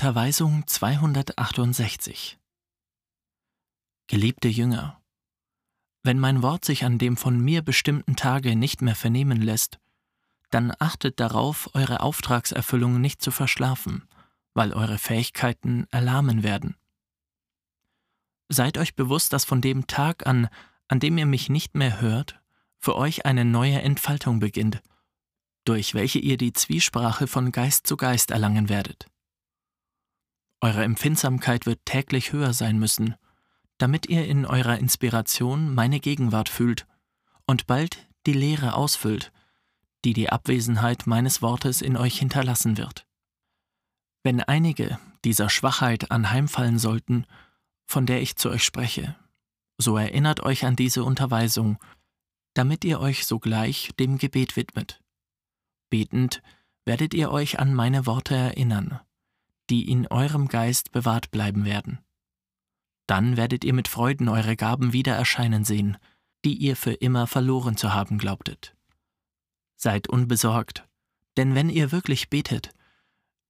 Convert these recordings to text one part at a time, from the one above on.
Unterweisung 268 Geliebte Jünger, wenn mein Wort sich an dem von mir bestimmten Tage nicht mehr vernehmen lässt, dann achtet darauf, eure Auftragserfüllung nicht zu verschlafen, weil eure Fähigkeiten erlahmen werden. Seid euch bewusst, dass von dem Tag an, an dem ihr mich nicht mehr hört, für euch eine neue Entfaltung beginnt, durch welche ihr die Zwiesprache von Geist zu Geist erlangen werdet. Eure Empfindsamkeit wird täglich höher sein müssen, damit ihr in eurer Inspiration meine Gegenwart fühlt und bald die Leere ausfüllt, die die Abwesenheit meines Wortes in euch hinterlassen wird. Wenn einige dieser Schwachheit anheimfallen sollten, von der ich zu euch spreche, so erinnert euch an diese Unterweisung, damit ihr euch sogleich dem Gebet widmet. Betend werdet ihr euch an meine Worte erinnern, die in eurem Geist bewahrt bleiben werden. Dann werdet ihr mit Freuden eure Gaben wieder erscheinen sehen, die ihr für immer verloren zu haben glaubtet. Seid unbesorgt, denn wenn ihr wirklich betet,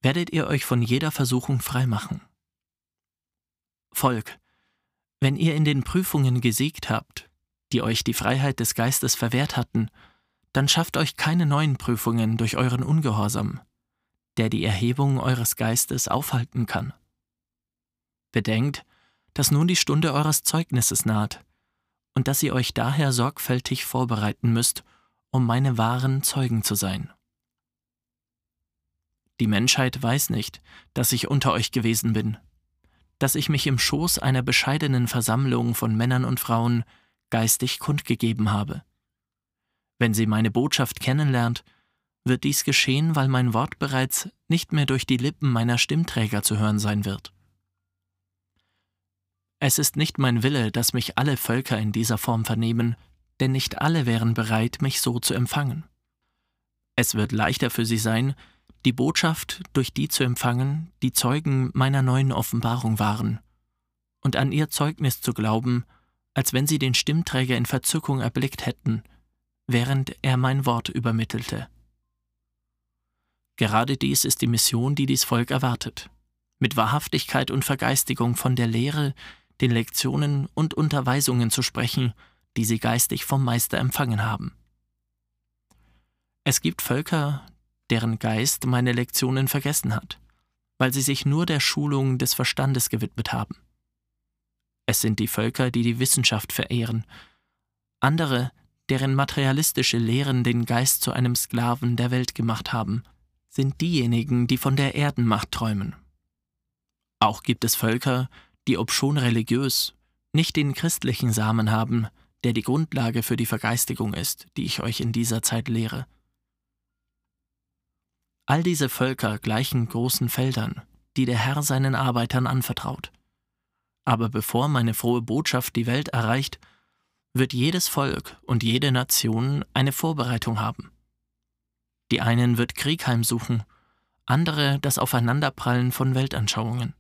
werdet ihr euch von jeder Versuchung freimachen. Volk, wenn ihr in den Prüfungen gesiegt habt, die euch die Freiheit des Geistes verwehrt hatten, dann schafft euch keine neuen Prüfungen durch euren Ungehorsam, der die Erhebung eures Geistes aufhalten kann. Bedenkt, dass nun die Stunde eures Zeugnisses naht und dass ihr euch daher sorgfältig vorbereiten müsst, um meine wahren Zeugen zu sein. Die Menschheit weiß nicht, dass ich unter euch gewesen bin, dass ich mich im Schoß einer bescheidenen Versammlung von Männern und Frauen geistig kundgegeben habe. Wenn sie meine Botschaft kennenlernt, wird dies geschehen, weil mein Wort bereits nicht mehr durch die Lippen meiner Stimmträger zu hören sein wird. Es ist nicht mein Wille, dass mich alle Völker in dieser Form vernehmen, denn nicht alle wären bereit, mich so zu empfangen. Es wird leichter für sie sein, die Botschaft durch die zu empfangen, die Zeugen meiner neuen Offenbarung waren, und an ihr Zeugnis zu glauben, als wenn sie den Stimmträger in Verzückung erblickt hätten, während er mein Wort übermittelte. Gerade dies ist die Mission, die dies Volk erwartet, mit Wahrhaftigkeit und Vergeistigung von der Lehre, den Lektionen und Unterweisungen zu sprechen, die sie geistig vom Meister empfangen haben. Es gibt Völker, deren Geist meine Lektionen vergessen hat, weil sie sich nur der Schulung des Verstandes gewidmet haben. Es sind die Völker, die die Wissenschaft verehren, andere, deren materialistische Lehren den Geist zu einem Sklaven der Welt gemacht haben, sind diejenigen, die von der Erdenmacht träumen. Auch gibt es Völker, die obschon religiös, nicht den christlichen Samen haben, der die Grundlage für die Vergeistigung ist, die ich euch in dieser Zeit lehre. All diese Völker gleichen großen Feldern, die der Herr seinen Arbeitern anvertraut. Aber bevor meine frohe Botschaft die Welt erreicht, wird jedes Volk und jede Nation eine Vorbereitung haben. Die einen wird Krieg heimsuchen, andere das Aufeinanderprallen von Weltanschauungen.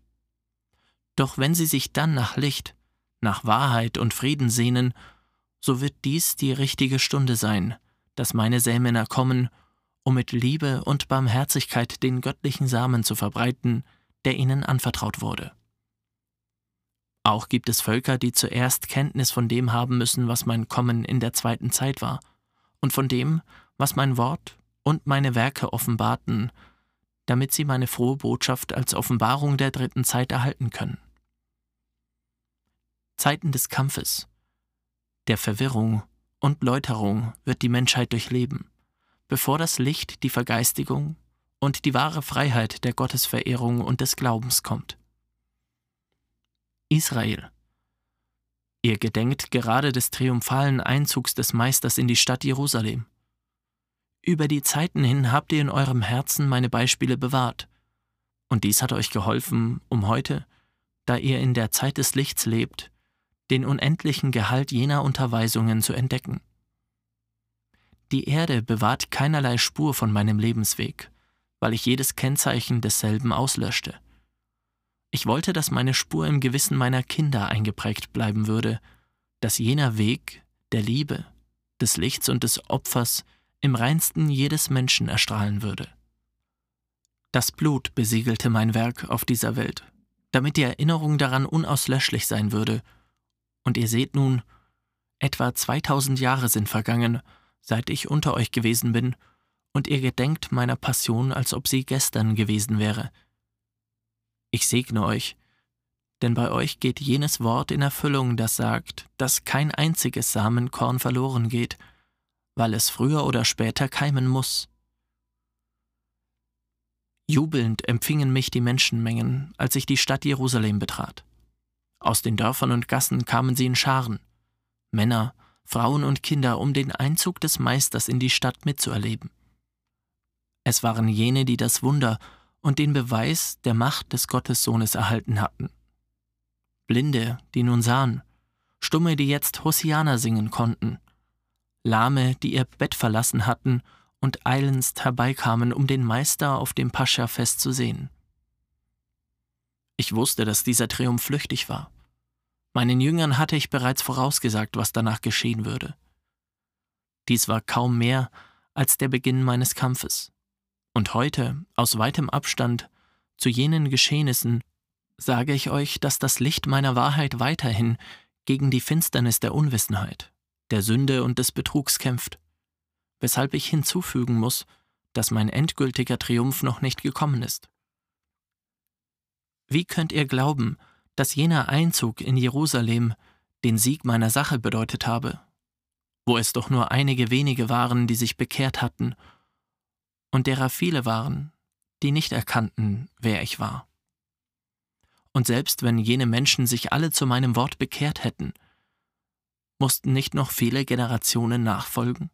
Doch wenn sie sich dann nach Licht, nach Wahrheit und Frieden sehnen, so wird dies die richtige Stunde sein, dass meine Sämänner kommen, um mit Liebe und Barmherzigkeit den göttlichen Samen zu verbreiten, der ihnen anvertraut wurde. Auch gibt es Völker, die zuerst Kenntnis von dem haben müssen, was mein Kommen in der zweiten Zeit war, und von dem, was mein Wort und meine Werke offenbarten, damit sie meine frohe Botschaft als Offenbarung der dritten Zeit erhalten können. Zeiten des Kampfes, der Verwirrung und Läuterung wird die Menschheit durchleben, bevor das Licht, die Vergeistigung und die wahre Freiheit der Gottesverehrung und des Glaubens kommt. Israel. Ihr gedenkt gerade des triumphalen Einzugs des Meisters in die Stadt Jerusalem. Über die Zeiten hin habt ihr in eurem Herzen meine Beispiele bewahrt, und dies hat euch geholfen, um heute, da ihr in der Zeit des Lichts lebt, den unendlichen Gehalt jener Unterweisungen zu entdecken. Die Erde bewahrt keinerlei Spur von meinem Lebensweg, weil ich jedes Kennzeichen desselben auslöschte. Ich wollte, dass meine Spur im Gewissen meiner Kinder eingeprägt bleiben würde, dass jener Weg der Liebe, des Lichts und des Opfers im reinsten jedes Menschen erstrahlen würde. Das Blut besiegelte mein Werk auf dieser Welt, damit die Erinnerung daran unauslöschlich sein würde. Und ihr seht nun, etwa 2000 Jahre sind vergangen, seit ich unter euch gewesen bin, und ihr gedenkt meiner Passion, als ob sie gestern gewesen wäre. Ich segne euch, denn bei euch geht jenes Wort in Erfüllung, das sagt, dass kein einziges Samenkorn verloren geht, weil es früher oder später keimen muss. Jubelnd empfingen mich die Menschenmengen, als ich die Stadt Jerusalem betrat. Aus den Dörfern und Gassen kamen sie in Scharen, Männer, Frauen und Kinder, um den Einzug des Meisters in die Stadt mitzuerleben. Es waren jene, die das Wunder und den Beweis der Macht des Gottessohnes erhalten hatten. Blinde, die nun sahen, Stumme, die jetzt Hosianer singen konnten, Lahme, die ihr Bett verlassen hatten und eilendst herbeikamen, um den Meister auf dem Pascha-Fest zu sehen. Ich wusste, dass dieser Triumph flüchtig war. Meinen Jüngern hatte ich bereits vorausgesagt, was danach geschehen würde. Dies war kaum mehr als der Beginn meines Kampfes. Und heute, aus weitem Abstand, zu jenen Geschehnissen, sage ich euch, dass das Licht meiner Wahrheit weiterhin gegen die Finsternis der Unwissenheit, der Sünde und des Betrugs kämpft, weshalb ich hinzufügen muss, dass mein endgültiger Triumph noch nicht gekommen ist. Wie könnt ihr glauben, dass jener Einzug in Jerusalem den Sieg meiner Sache bedeutet habe, wo es doch nur einige wenige waren, die sich bekehrt hatten, und derer viele waren, die nicht erkannten, wer ich war. Und selbst wenn jene Menschen sich alle zu meinem Wort bekehrt hätten, mussten nicht noch viele Generationen nachfolgen?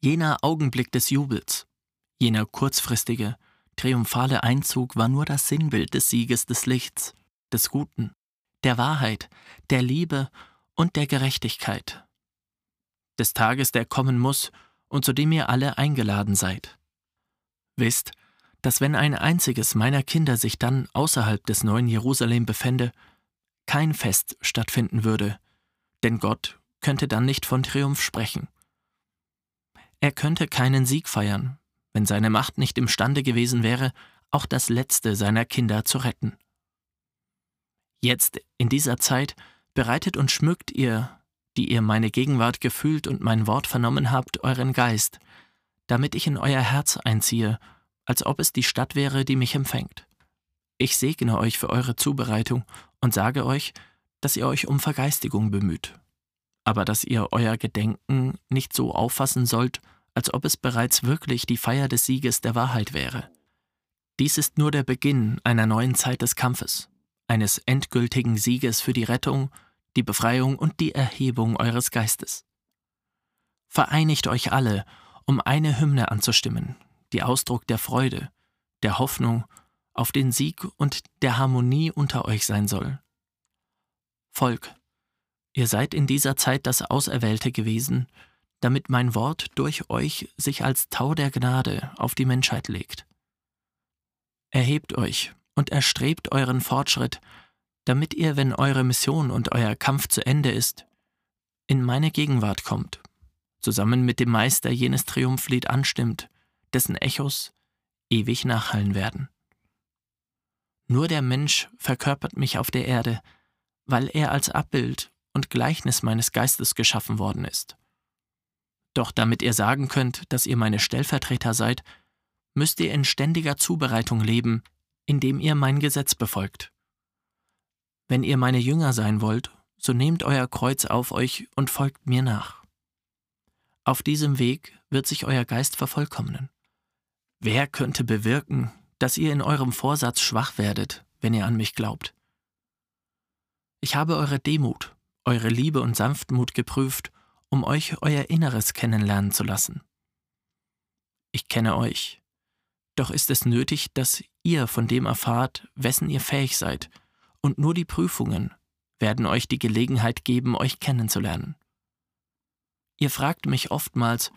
Jener Augenblick des Jubels, jener kurzfristige, triumphale Einzug war nur das Sinnbild des Sieges des Lichts, des Guten, der Wahrheit, der Liebe und der Gerechtigkeit. Des Tages, der kommen muss und zu dem ihr alle eingeladen seid. Wisst, dass wenn ein einziges meiner Kinder sich dann außerhalb des neuen Jerusalem befände, kein Fest stattfinden würde, denn Gott könnte dann nicht von Triumph sprechen. Er könnte keinen Sieg feiern, wenn seine Macht nicht imstande gewesen wäre, auch das letzte seiner Kinder zu retten. Jetzt, in dieser Zeit, bereitet und schmückt ihr, die ihr meine Gegenwart gefühlt und mein Wort vernommen habt, euren Geist, damit ich in euer Herz einziehe, als ob es die Stadt wäre, die mich empfängt. Ich segne euch für eure Zubereitung und sage euch, dass ihr euch um Vergeistigung bemüht, aber dass ihr euer Gedenken nicht so auffassen sollt, als ob es bereits wirklich die Feier des Sieges der Wahrheit wäre. Dies ist nur der Beginn einer neuen Zeit des Kampfes eines endgültigen Sieges für die Rettung, die Befreiung und die Erhebung eures Geistes. Vereinigt euch alle, um eine Hymne anzustimmen, die Ausdruck der Freude, der Hoffnung auf den Sieg und der Harmonie unter euch sein soll. Volk, ihr seid in dieser Zeit das Auserwählte gewesen, damit mein Wort durch euch sich als Tau der Gnade auf die Menschheit legt. Erhebt euch und erstrebt euren Fortschritt, damit ihr, wenn eure Mission und euer Kampf zu Ende ist, in meine Gegenwart kommt, zusammen mit dem Meister jenes Triumphlied anstimmt, dessen Echos ewig nachhallen werden. Nur der Mensch verkörpert mich auf der Erde, weil er als Abbild und Gleichnis meines Geistes geschaffen worden ist. Doch damit ihr sagen könnt, dass ihr meine Stellvertreter seid, müsst ihr in ständiger Zubereitung leben, indem ihr mein Gesetz befolgt. Wenn ihr meine Jünger sein wollt, so nehmt euer Kreuz auf euch und folgt mir nach. Auf diesem Weg wird sich euer Geist vervollkommnen. Wer könnte bewirken, dass ihr in eurem Vorsatz schwach werdet, wenn ihr an mich glaubt? Ich habe eure Demut, eure Liebe und Sanftmut geprüft, um euch euer Inneres kennenlernen zu lassen. Ich kenne euch, doch ist es nötig, dass ihr von dem erfahrt, wessen ihr fähig seid, und nur die Prüfungen werden euch die Gelegenheit geben, euch kennenzulernen. Ihr fragt mich oftmals,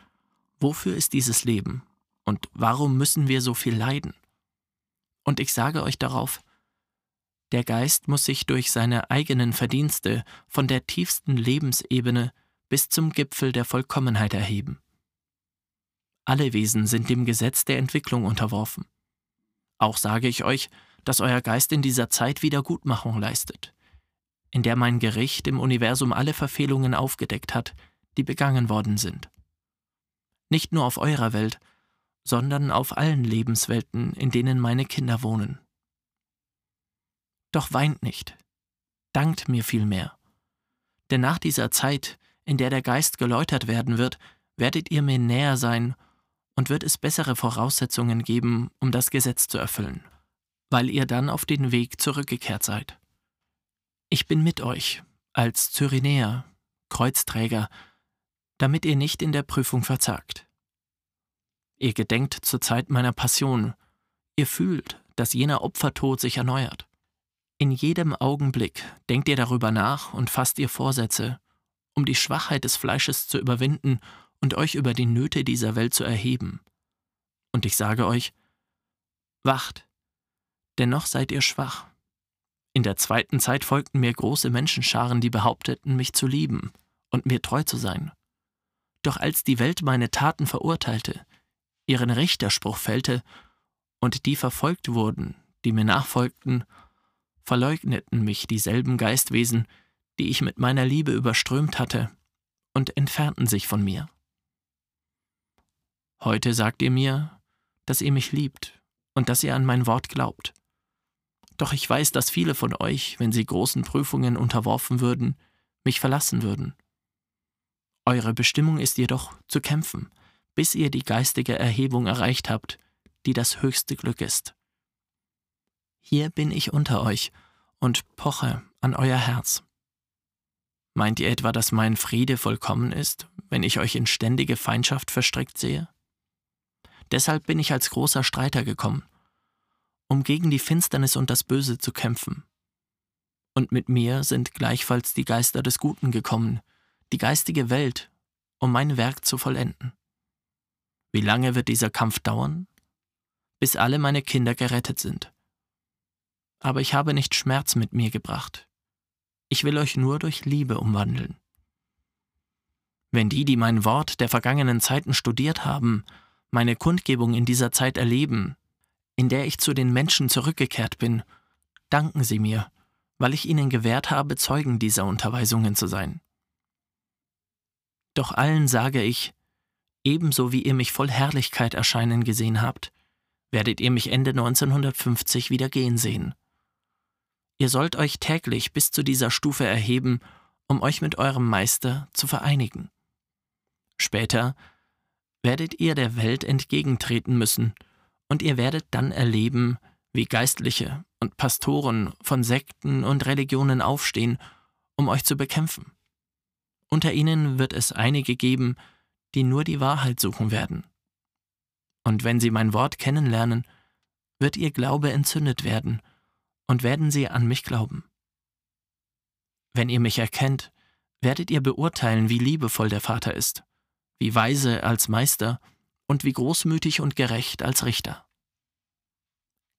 wofür ist dieses Leben und warum müssen wir so viel leiden? Und ich sage euch darauf, der Geist muss sich durch seine eigenen Verdienste von der tiefsten Lebensebene bis zum Gipfel der Vollkommenheit erheben. Alle Wesen sind dem Gesetz der Entwicklung unterworfen. Auch sage ich euch, dass euer Geist in dieser Zeit Wiedergutmachung leistet, in der mein Gericht im Universum alle Verfehlungen aufgedeckt hat, die begangen worden sind. Nicht nur auf eurer Welt, sondern auf allen Lebenswelten, in denen meine Kinder wohnen. Doch weint nicht, dankt mir vielmehr. Denn nach dieser Zeit, in der der Geist geläutert werden wird, werdet ihr mir näher sein und wird es bessere Voraussetzungen geben, um das Gesetz zu erfüllen, weil ihr dann auf den Weg zurückgekehrt seid. Ich bin mit euch, als Cyrenäer, Kreuzträger, damit ihr nicht in der Prüfung verzagt. Ihr gedenkt zur Zeit meiner Passion, ihr fühlt, dass jener Opfertod sich erneuert. In jedem Augenblick denkt ihr darüber nach und fasst ihr Vorsätze, um die Schwachheit des Fleisches zu überwinden und euch über die Nöte dieser Welt zu erheben. Und ich sage euch, wacht, denn noch seid ihr schwach. In der zweiten Zeit folgten mir große Menschenscharen, die behaupteten, mich zu lieben und mir treu zu sein. Doch als die Welt meine Taten verurteilte, ihren Richterspruch fällte und die verfolgt wurden, die mir nachfolgten, verleugneten mich dieselben Geistwesen, die ich mit meiner Liebe überströmt hatte, und entfernten sich von mir. Heute sagt ihr mir, dass ihr mich liebt und dass ihr an mein Wort glaubt. Doch ich weiß, dass viele von euch, wenn sie großen Prüfungen unterworfen würden, mich verlassen würden. Eure Bestimmung ist jedoch zu kämpfen, bis ihr die geistige Erhebung erreicht habt, die das höchste Glück ist. Hier bin ich unter euch und poche an euer Herz. Meint ihr etwa, dass mein Friede vollkommen ist, wenn ich euch in ständige Feindschaft verstrickt sehe? Deshalb bin ich als großer Streiter gekommen, um gegen die Finsternis und das Böse zu kämpfen. Und mit mir sind gleichfalls die Geister des Guten gekommen, die geistige Welt, um mein Werk zu vollenden. Wie lange wird dieser Kampf dauern? Bis alle meine Kinder gerettet sind. Aber ich habe nicht Schmerz mit mir gebracht. Ich will euch nur durch Liebe umwandeln. Wenn die, die mein Wort der vergangenen Zeiten studiert haben, meine Kundgebung in dieser Zeit erleben, in der ich zu den Menschen zurückgekehrt bin, danken sie mir, weil ich ihnen gewährt habe, Zeugen dieser Unterweisungen zu sein. Doch allen sage ich, ebenso wie ihr mich voll Herrlichkeit erscheinen gesehen habt, werdet ihr mich Ende 1950 wieder gehen sehen. Ihr sollt euch täglich bis zu dieser Stufe erheben, um euch mit eurem Meister zu vereinigen. Später werdet ihr der Welt entgegentreten müssen, und ihr werdet dann erleben, wie Geistliche und Pastoren von Sekten und Religionen aufstehen, um euch zu bekämpfen. Unter ihnen wird es einige geben, die nur die Wahrheit suchen werden. Und wenn sie mein Wort kennenlernen, wird ihr Glaube entzündet werden, und werden sie an mich glauben. Wenn ihr mich erkennt, werdet ihr beurteilen, wie liebevoll der Vater ist wie weise als Meister und wie großmütig und gerecht als Richter.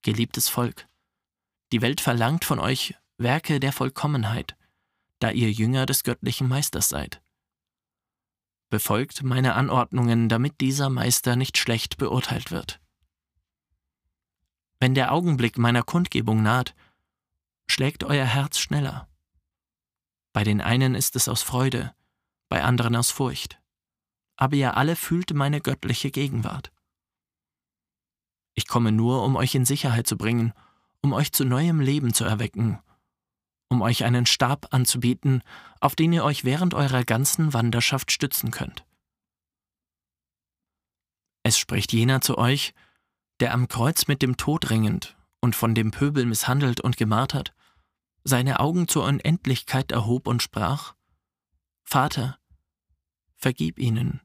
Geliebtes Volk, die Welt verlangt von euch Werke der Vollkommenheit, da ihr Jünger des göttlichen Meisters seid. Befolgt meine Anordnungen, damit dieser Meister nicht schlecht beurteilt wird. Wenn der Augenblick meiner Kundgebung naht, schlägt euer Herz schneller. Bei den einen ist es aus Freude, bei anderen aus Furcht aber ihr alle fühlt meine göttliche Gegenwart. Ich komme nur, um euch in Sicherheit zu bringen, um euch zu neuem Leben zu erwecken, um euch einen Stab anzubieten, auf den ihr euch während eurer ganzen Wanderschaft stützen könnt. Es spricht jener zu euch, der am Kreuz mit dem Tod ringend und von dem Pöbel misshandelt und gemartert, seine Augen zur Unendlichkeit erhob und sprach, Vater, vergib ihnen,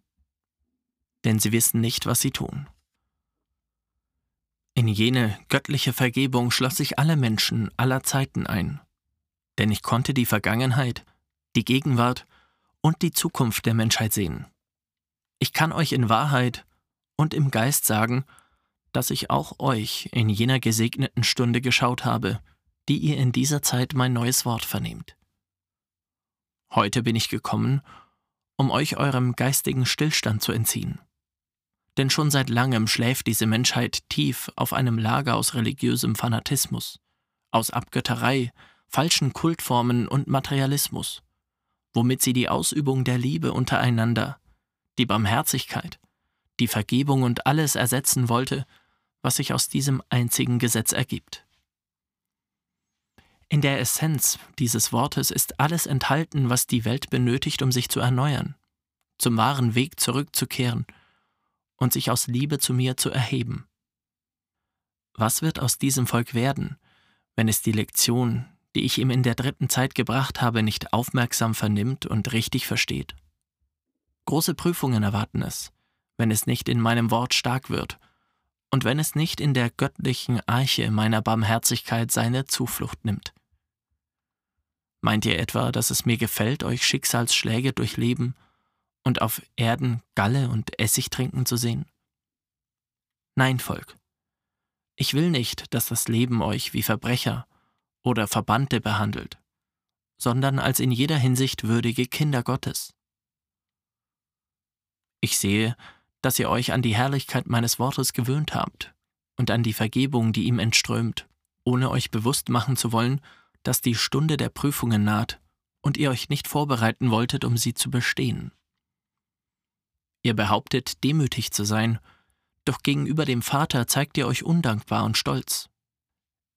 denn sie wissen nicht, was sie tun. In jene göttliche Vergebung schloss ich alle Menschen aller Zeiten ein, denn ich konnte die Vergangenheit, die Gegenwart und die Zukunft der Menschheit sehen. Ich kann euch in Wahrheit und im Geist sagen, dass ich auch euch in jener gesegneten Stunde geschaut habe, die ihr in dieser Zeit mein neues Wort vernehmt. Heute bin ich gekommen, um euch eurem geistigen Stillstand zu entziehen Denn schon seit langem schläft diese Menschheit tief auf einem Lager aus religiösem Fanatismus, aus Abgötterei, falschen Kultformen und Materialismus, womit sie die Ausübung der Liebe untereinander, die Barmherzigkeit, die Vergebung und alles ersetzen wollte, was sich aus diesem einzigen Gesetz ergibt. In der Essenz dieses Wortes ist alles enthalten, was die Welt benötigt, um sich zu erneuern, zum wahren Weg zurückzukehren und sich aus Liebe zu mir zu erheben. Was wird aus diesem Volk werden, wenn es die Lektion, die ich ihm in der dritten Zeit gebracht habe, nicht aufmerksam vernimmt und richtig versteht? Große Prüfungen erwarten es, wenn es nicht in meinem Wort stark wird und wenn es nicht in der göttlichen Arche meiner Barmherzigkeit seine Zuflucht nimmt. Meint ihr etwa, dass es mir gefällt, euch Schicksalsschläge durchleben und auf Erden Galle und Essig trinken zu sehen? Nein, Volk. Ich will nicht, dass das Leben euch wie Verbrecher oder Verbannte behandelt, sondern als in jeder Hinsicht würdige Kinder Gottes. Ich sehe, dass ihr euch an die Herrlichkeit meines Wortes gewöhnt habt und an die Vergebung, die ihm entströmt, ohne euch bewusst machen zu wollen, dass die Stunde der Prüfungen naht und ihr euch nicht vorbereiten wolltet, um sie zu bestehen. Ihr behauptet, demütig zu sein, doch gegenüber dem Vater zeigt ihr euch undankbar und stolz.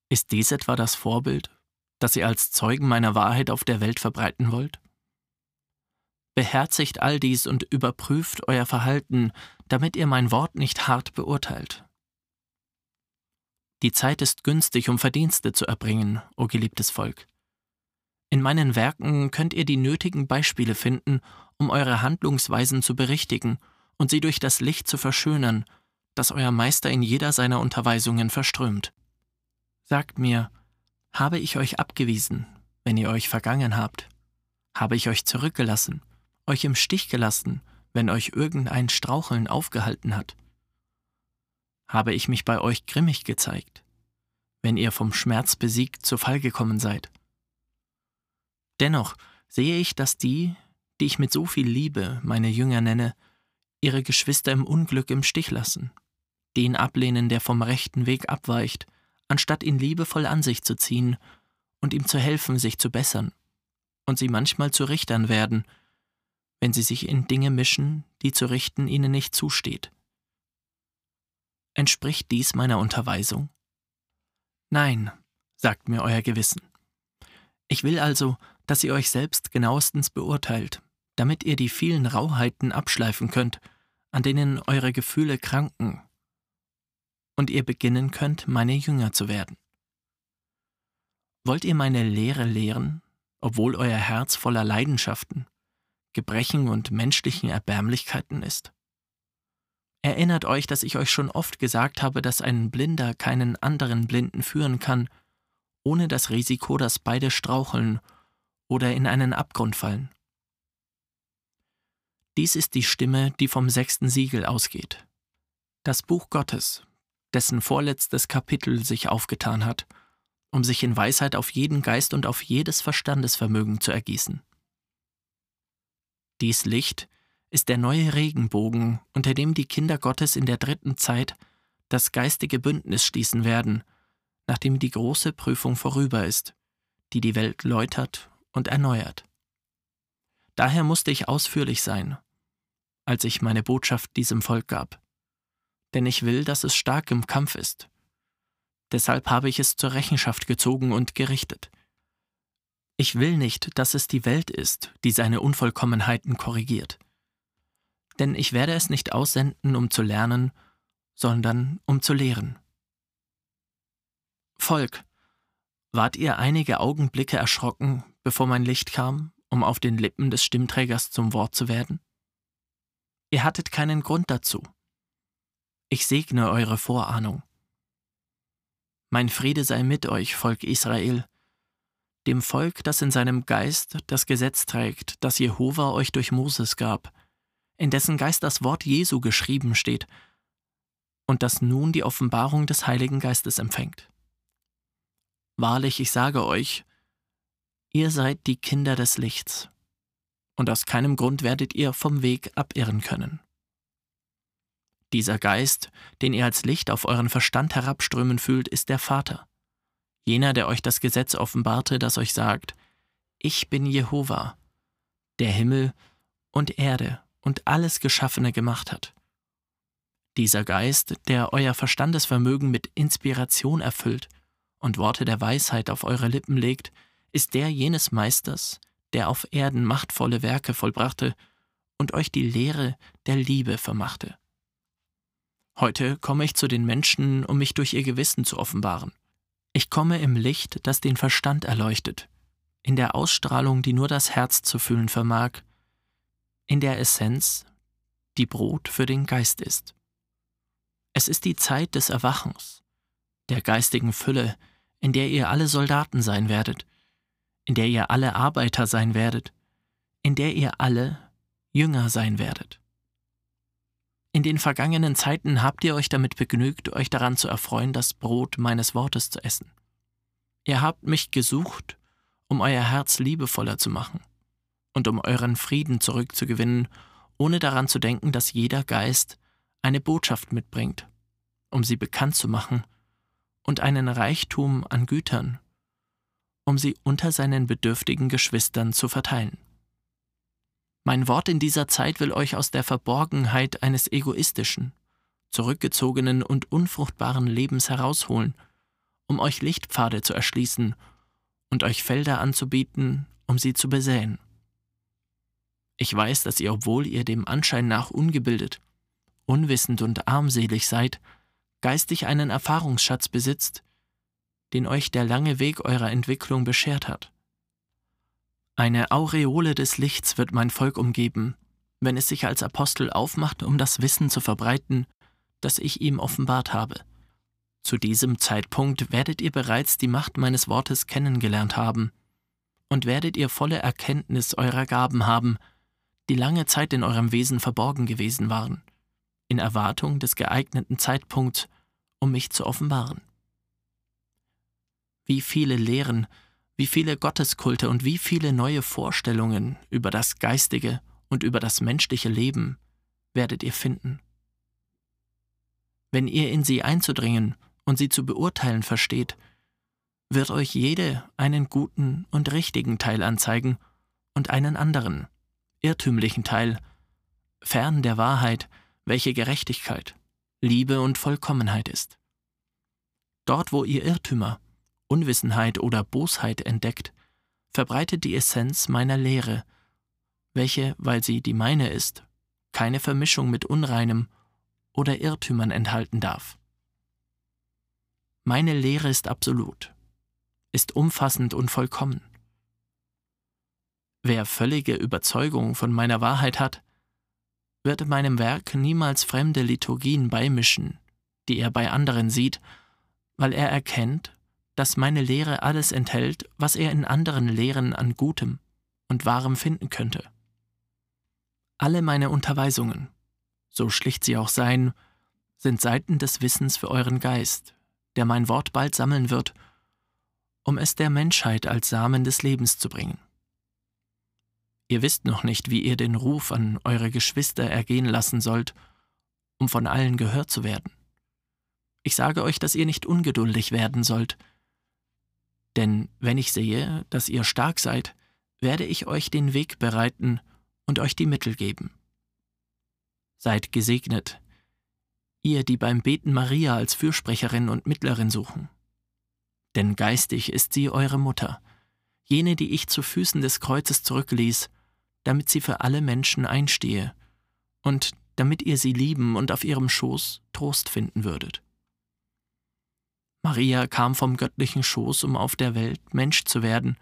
Ist dies etwa das Vorbild, das ihr als Zeugen meiner Wahrheit auf der Welt verbreiten wollt? Beherzigt all dies und überprüft euer Verhalten, damit ihr mein Wort nicht hart beurteilt. Die Zeit ist günstig, um Verdienste zu erbringen, o geliebtes Volk. In meinen Werken könnt ihr die nötigen Beispiele finden, um eure Handlungsweisen zu berichtigen und sie durch das Licht zu verschönern, das euer Meister in jeder seiner Unterweisungen verströmt. Sagt mir, habe ich euch abgewiesen, wenn ihr euch vergangen habt? Habe ich euch zurückgelassen, euch im Stich gelassen, wenn euch irgendein Straucheln aufgehalten hat? habe ich mich bei euch grimmig gezeigt, wenn ihr vom Schmerz besiegt zu Fall gekommen seid. Dennoch sehe ich, dass die, die ich mit so viel Liebe meine Jünger nenne, ihre Geschwister im Unglück im Stich lassen, den ablehnen, der vom rechten Weg abweicht, anstatt ihn liebevoll an sich zu ziehen und ihm zu helfen, sich zu bessern, und sie manchmal zu Richtern werden, wenn sie sich in Dinge mischen, die zu richten ihnen nicht zusteht. Entspricht dies meiner Unterweisung? Nein, sagt mir euer Gewissen. Ich will also, dass ihr euch selbst genauestens beurteilt, damit ihr die vielen Rauheiten abschleifen könnt, an denen eure Gefühle kranken, und ihr beginnen könnt, meine Jünger zu werden. Wollt ihr meine Lehre lehren, obwohl euer Herz voller Leidenschaften, Gebrechen und menschlichen Erbärmlichkeiten ist? Erinnert euch, dass ich euch schon oft gesagt habe, dass ein Blinder keinen anderen Blinden führen kann, ohne das Risiko, dass beide straucheln oder in einen Abgrund fallen. Dies ist die Stimme, die vom sechsten Siegel ausgeht. Das Buch Gottes, dessen vorletztes Kapitel sich aufgetan hat, um sich in Weisheit auf jeden Geist und auf jedes Verstandesvermögen zu ergießen. Dies Licht ist der neue Regenbogen, unter dem die Kinder Gottes in der dritten Zeit das geistige Bündnis schließen werden, nachdem die große Prüfung vorüber ist, die die Welt läutert und erneuert. Daher musste ich ausführlich sein, als ich meine Botschaft diesem Volk gab. Denn ich will, dass es stark im Kampf ist. Deshalb habe ich es zur Rechenschaft gezogen und gerichtet. Ich will nicht, dass es die Welt ist, die seine Unvollkommenheiten korrigiert denn ich werde es nicht aussenden, um zu lernen, sondern um zu lehren. Volk, wart ihr einige Augenblicke erschrocken, bevor mein Licht kam, um auf den Lippen des Stimmträgers zum Wort zu werden? Ihr hattet keinen Grund dazu. Ich segne eure Vorahnung. Mein Friede sei mit euch, Volk Israel, dem Volk, das in seinem Geist das Gesetz trägt, das Jehova euch durch Moses gab, in dessen Geist das Wort Jesu geschrieben steht und das nun die Offenbarung des Heiligen Geistes empfängt. Wahrlich, ich sage euch, ihr seid die Kinder des Lichts, und aus keinem Grund werdet ihr vom Weg abirren können. Dieser Geist, den ihr als Licht auf euren Verstand herabströmen fühlt, ist der Vater. Jener, der euch das Gesetz offenbarte, das euch sagt, ich bin Jehova, der Himmel und Erde und alles Geschaffene gemacht hat. Dieser Geist, der euer Verstandesvermögen mit Inspiration erfüllt und Worte der Weisheit auf eure Lippen legt, ist der jenes Meisters, der auf Erden machtvolle Werke vollbrachte und euch die Lehre der Liebe vermachte. Heute komme ich zu den Menschen, um mich durch ihr Gewissen zu offenbaren. Ich komme im Licht, das den Verstand erleuchtet, in der Ausstrahlung, die nur das Herz zu fühlen vermag, in der Essenz, die Brot für den Geist ist. Es ist die Zeit des Erwachens, der geistigen Fülle, in der ihr alle Soldaten sein werdet, in der ihr alle Arbeiter sein werdet, in der ihr alle Jünger sein werdet. In den vergangenen Zeiten habt ihr euch damit begnügt, euch daran zu erfreuen, das Brot meines Wortes zu essen. Ihr habt mich gesucht um euer Herz liebevoller zu machen und um euren Frieden zurückzugewinnen, ohne daran zu denken, dass jeder Geist eine Botschaft mitbringt, um sie bekannt zu machen, und einen Reichtum an Gütern, um sie unter seinen bedürftigen Geschwistern zu verteilen. Mein Wort in dieser Zeit will euch aus der Verborgenheit eines egoistischen, zurückgezogenen und unfruchtbaren Lebens herausholen, um euch Lichtpfade zu erschließen und euch Felder anzubieten, um sie zu besäen. Ich weiß, dass ihr, obwohl ihr dem Anschein nach ungebildet, unwissend und armselig seid, geistig einen Erfahrungsschatz besitzt, den euch der lange Weg eurer Entwicklung beschert hat. Eine Aureole des Lichts wird mein Volk umgeben, wenn es sich als Apostel aufmacht, um das Wissen zu verbreiten, das ich ihm offenbart habe. Zu diesem Zeitpunkt werdet ihr bereits die Macht meines Wortes kennengelernt haben und werdet ihr volle Erkenntnis eurer Gaben haben, die lange Zeit in eurem Wesen verborgen gewesen waren, in Erwartung des geeigneten Zeitpunkts, um mich zu offenbaren. Wie viele Lehren, wie viele Gotteskulte und wie viele neue Vorstellungen über das geistige und über das menschliche Leben werdet ihr finden. Wenn ihr in sie einzudringen und sie zu beurteilen versteht, wird euch jede einen guten und richtigen Teil anzeigen und einen anderen, irrtümlichen Teil, fern der Wahrheit, welche Gerechtigkeit, Liebe und Vollkommenheit ist. Dort, wo ihr Irrtümer, Unwissenheit oder Bosheit entdeckt, verbreitet die Essenz meiner Lehre, welche, weil sie die meine ist, keine Vermischung mit Unreinem oder Irrtümern enthalten darf. Meine Lehre ist absolut, ist umfassend und vollkommen. Wer völlige Überzeugung von meiner Wahrheit hat, wird meinem Werk niemals fremde Liturgien beimischen, die er bei anderen sieht, weil er erkennt, dass meine Lehre alles enthält, was er in anderen Lehren an Gutem und Wahrem finden könnte. Alle meine Unterweisungen, so schlicht sie auch seien, sind Seiten des Wissens für euren Geist, der mein Wort bald sammeln wird, um es der Menschheit als Samen des Lebens zu bringen. Ihr wisst noch nicht, wie ihr den Ruf an eure Geschwister ergehen lassen sollt, um von allen gehört zu werden. Ich sage euch, dass ihr nicht ungeduldig werden sollt, denn wenn ich sehe, dass ihr stark seid, werde ich euch den Weg bereiten und euch die Mittel geben. Seid gesegnet, ihr, die beim Beten Maria als Fürsprecherin und Mittlerin suchen. Denn geistig ist sie eure Mutter, jene, die ich zu Füßen des Kreuzes zurückließ, damit sie für alle Menschen einstehe und damit ihr sie lieben und auf ihrem Schoß Trost finden würdet. Maria kam vom göttlichen Schoß, um auf der Welt Mensch zu werden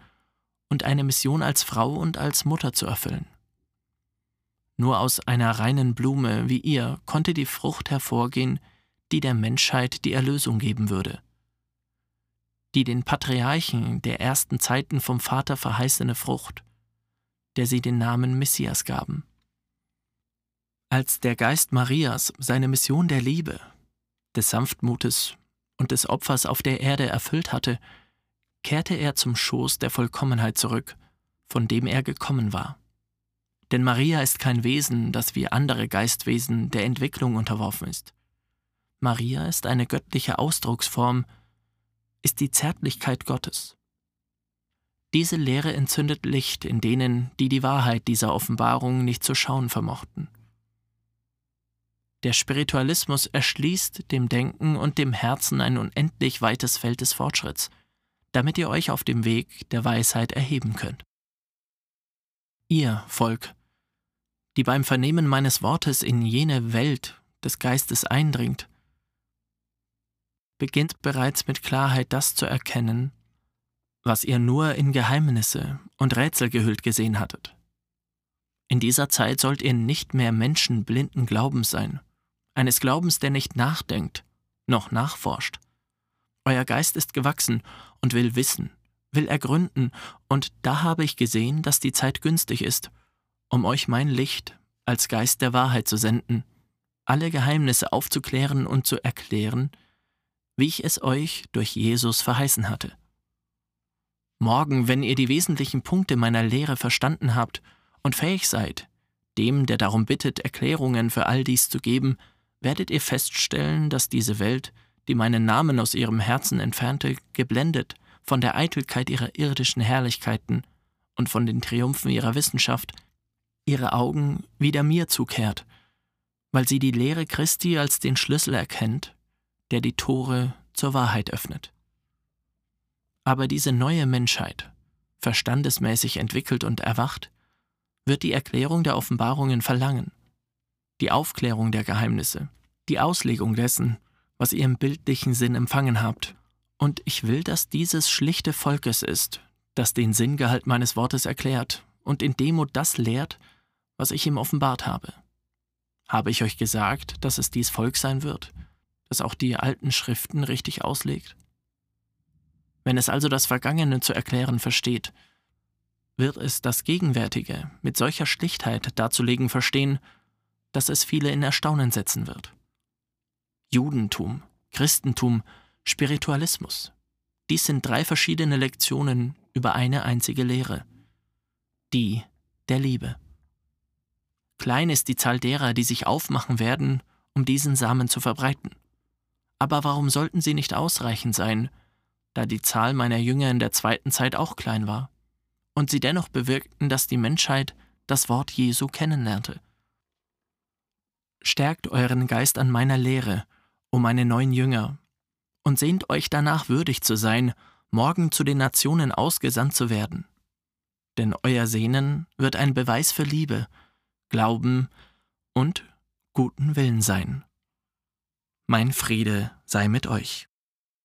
und eine Mission als Frau und als Mutter zu erfüllen. Nur aus einer reinen Blume wie ihr konnte die Frucht hervorgehen, die der Menschheit die Erlösung geben würde. Die den Patriarchen der ersten Zeiten vom Vater verheißene Frucht, der sie den Namen Messias gaben. Als der Geist Marias seine Mission der Liebe, des Sanftmutes und des Opfers auf der Erde erfüllt hatte, kehrte er zum Schoß der Vollkommenheit zurück, von dem er gekommen war Denn Maria ist kein Wesen, das wie andere Geistwesen der Entwicklung unterworfen ist. Maria ist eine göttliche Ausdrucksform, ist die Zärtlichkeit Gottes. Diese Lehre entzündet Licht in denen, die die Wahrheit dieser Offenbarung nicht zu schauen vermochten. Der Spiritualismus erschließt dem Denken und dem Herzen ein unendlich weites Feld des Fortschritts, damit ihr euch auf dem Weg der Weisheit erheben könnt. Ihr, Volk, die beim Vernehmen meines Wortes in jene Welt des Geistes eindringt, beginnt bereits mit Klarheit das zu erkennen, was ihr nur in Geheimnisse und Rätsel gehüllt gesehen hattet. In dieser Zeit sollt ihr nicht mehr Menschen blinden Glaubens sein, eines Glaubens, der nicht nachdenkt, noch nachforscht. Euer Geist ist gewachsen und will wissen, will ergründen, und da habe ich gesehen, dass die Zeit günstig ist, um euch mein Licht als Geist der Wahrheit zu senden, alle Geheimnisse aufzuklären und zu erklären, wie ich es euch durch Jesus verheißen hatte. Morgen, wenn ihr die wesentlichen Punkte meiner Lehre verstanden habt und fähig seid, dem, der darum bittet, Erklärungen für all dies zu geben, werdet ihr feststellen, dass diese Welt, die meinen Namen aus ihrem Herzen entfernte, geblendet von der Eitelkeit ihrer irdischen Herrlichkeiten und von den Triumphen ihrer Wissenschaft, ihre Augen wieder mir zukehrt, weil sie die Lehre Christi als den Schlüssel erkennt, der die Tore zur Wahrheit öffnet. Aber diese neue Menschheit, verstandesmäßig entwickelt und erwacht, wird die Erklärung der Offenbarungen verlangen, die Aufklärung der Geheimnisse, die Auslegung dessen, was ihr im bildlichen Sinn empfangen habt. Und ich will, dass dieses schlichte Volk es ist, das den Sinngehalt meines Wortes erklärt und in Demut das lehrt, was ich ihm offenbart habe. Habe ich euch gesagt, dass es dies Volk sein wird, das auch die alten Schriften richtig auslegt? Wenn es also das Vergangene zu erklären versteht, wird es das Gegenwärtige mit solcher Schlichtheit darzulegen verstehen, dass es viele in Erstaunen setzen wird. Judentum, Christentum, Spiritualismus. Dies sind drei verschiedene Lektionen über eine einzige Lehre. Die der Liebe. Klein ist die Zahl derer, die sich aufmachen werden, um diesen Samen zu verbreiten. Aber warum sollten sie nicht ausreichend sein, da die Zahl meiner Jünger in der zweiten Zeit auch klein war, und sie dennoch bewirkten, dass die Menschheit das Wort Jesu kennenlernte. Stärkt euren Geist an meiner Lehre, o meine neuen Jünger, und sehnt euch danach würdig zu sein, morgen zu den Nationen ausgesandt zu werden. Denn euer Sehnen wird ein Beweis für Liebe, Glauben und guten Willen sein. Mein Friede sei mit euch.